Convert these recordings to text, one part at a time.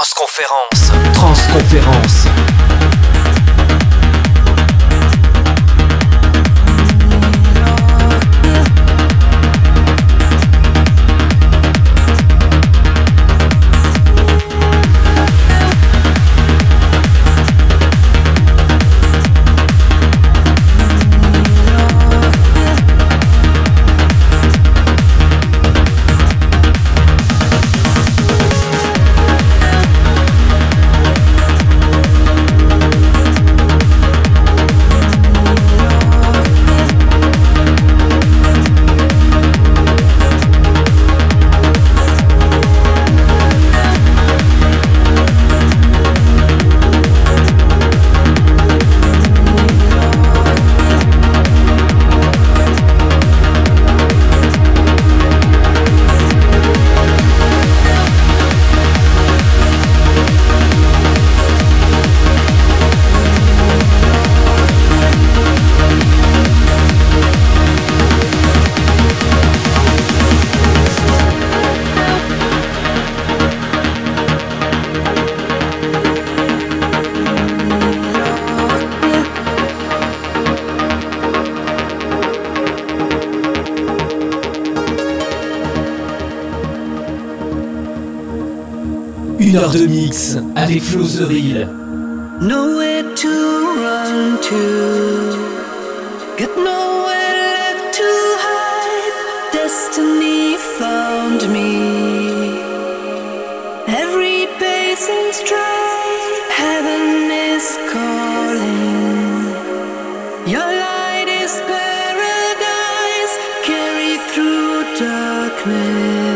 Transconférence. Transconférence. Heure de mix avec Flo The Real. Nowhere to run to, got nowhere left to hide. Destiny found me. Every pacing stride, heaven is calling. Your light is paradise, carry through darkness.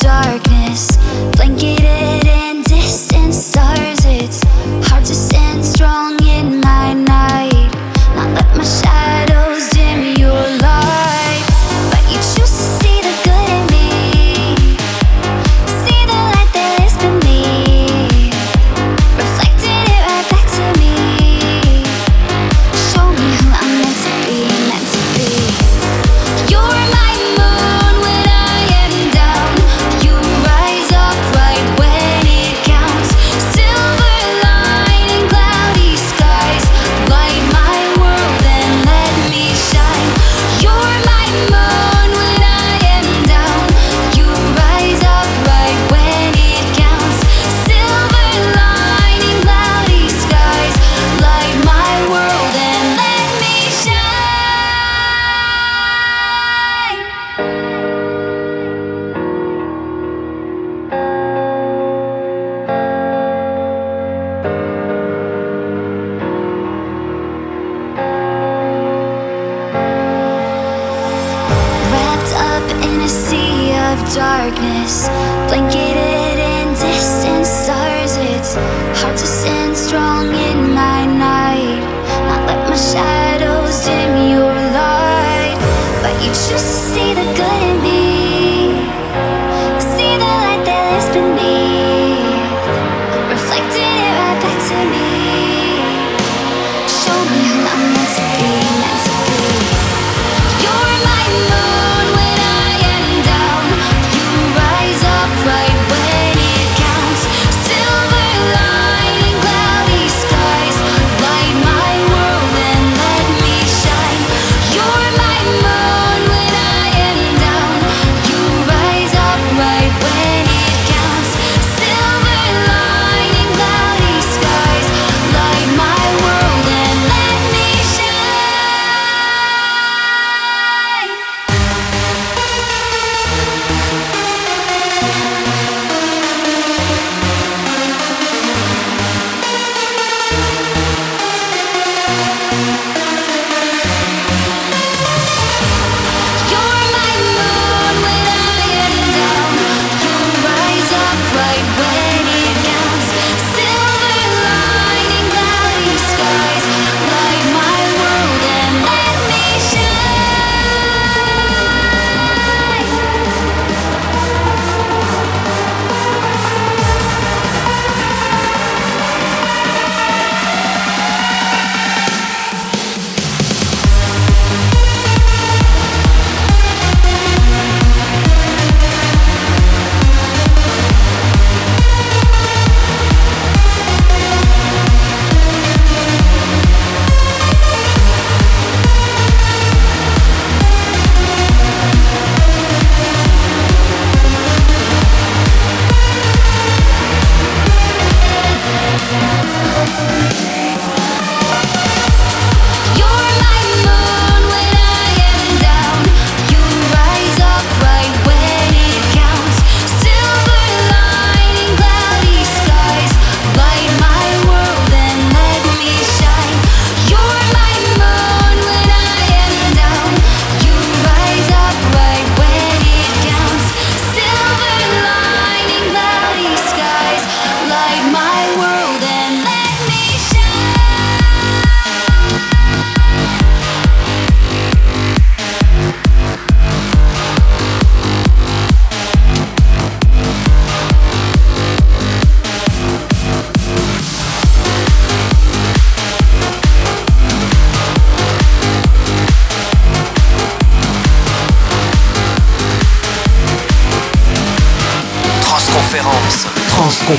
darkness, blanketed in distant stars. It's hard to stand strong in my night.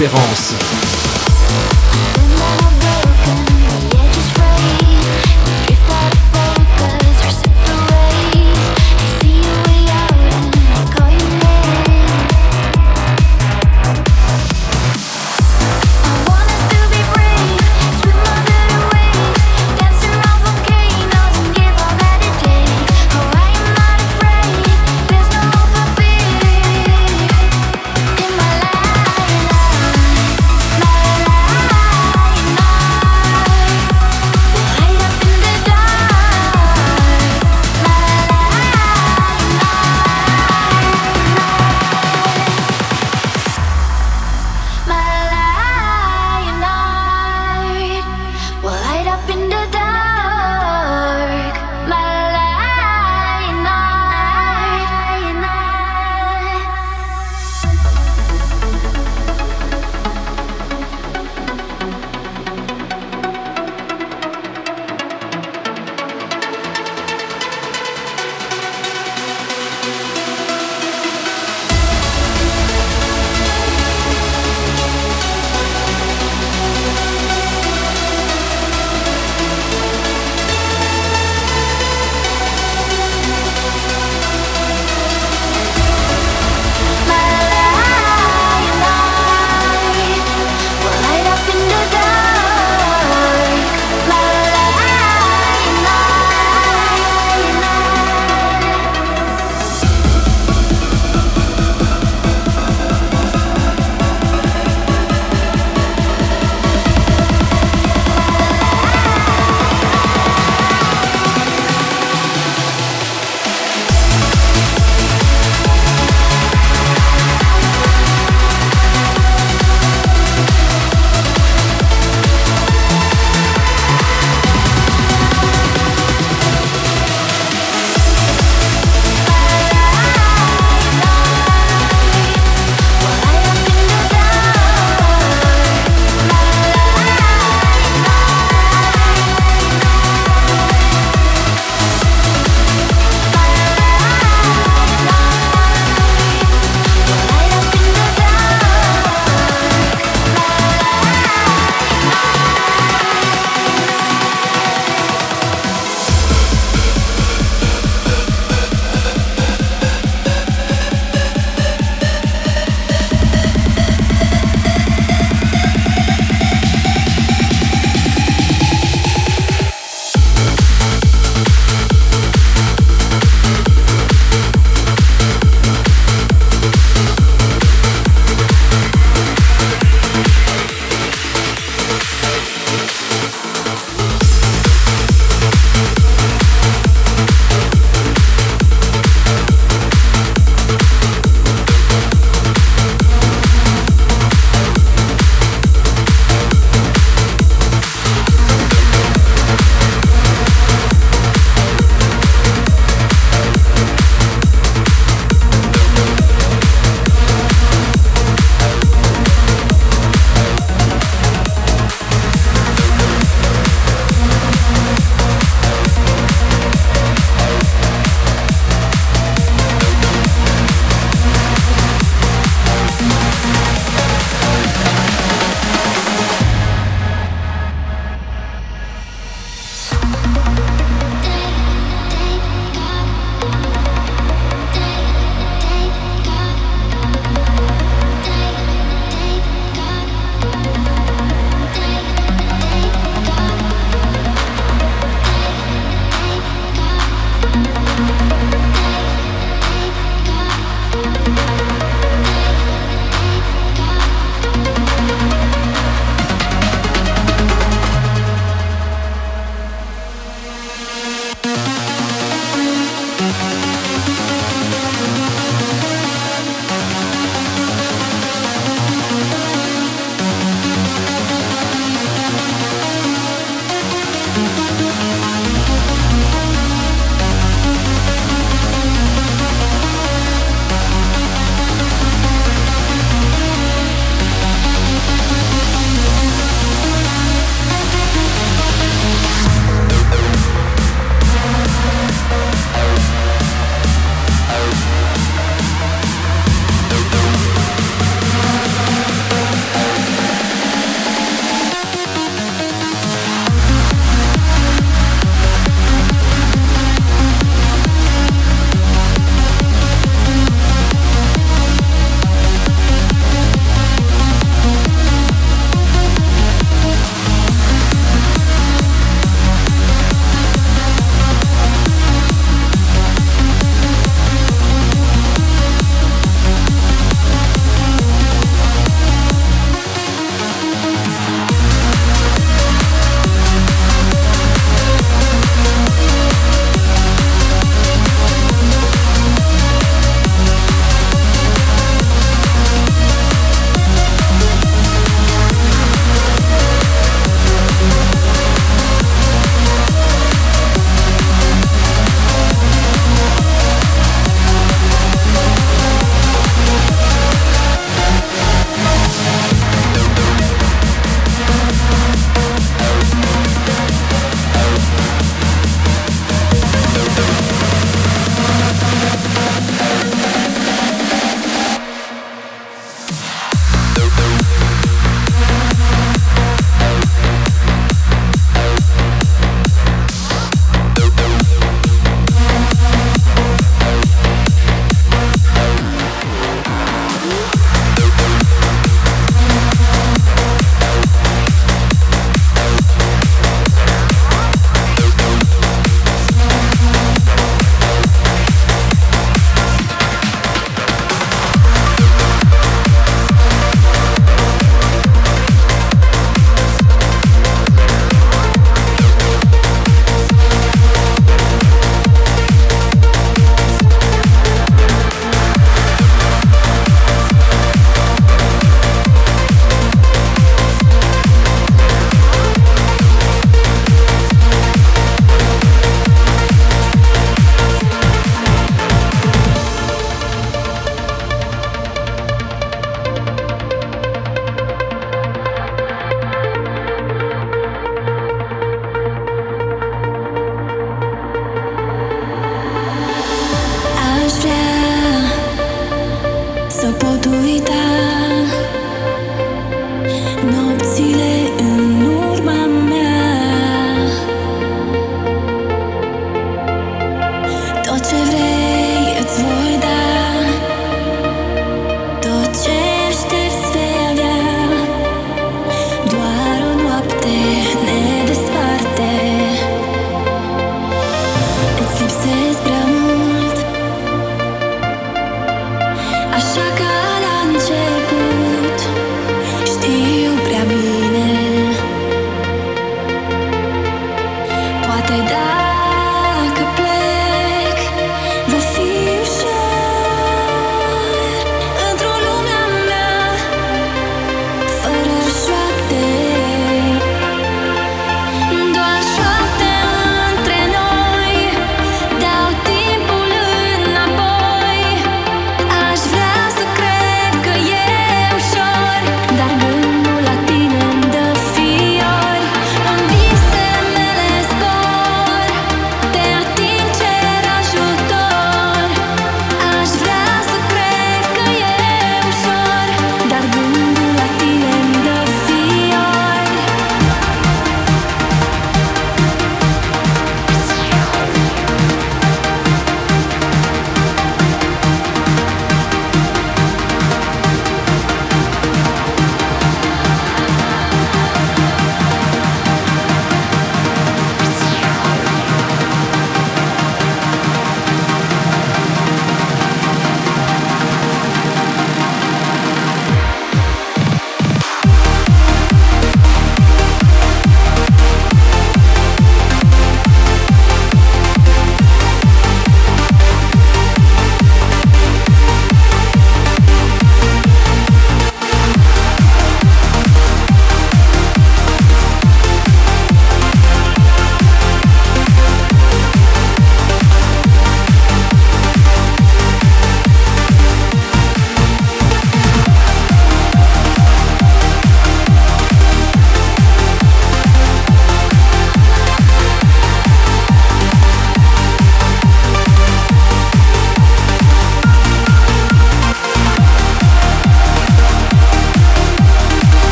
conférence.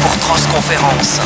Pour Transconférence.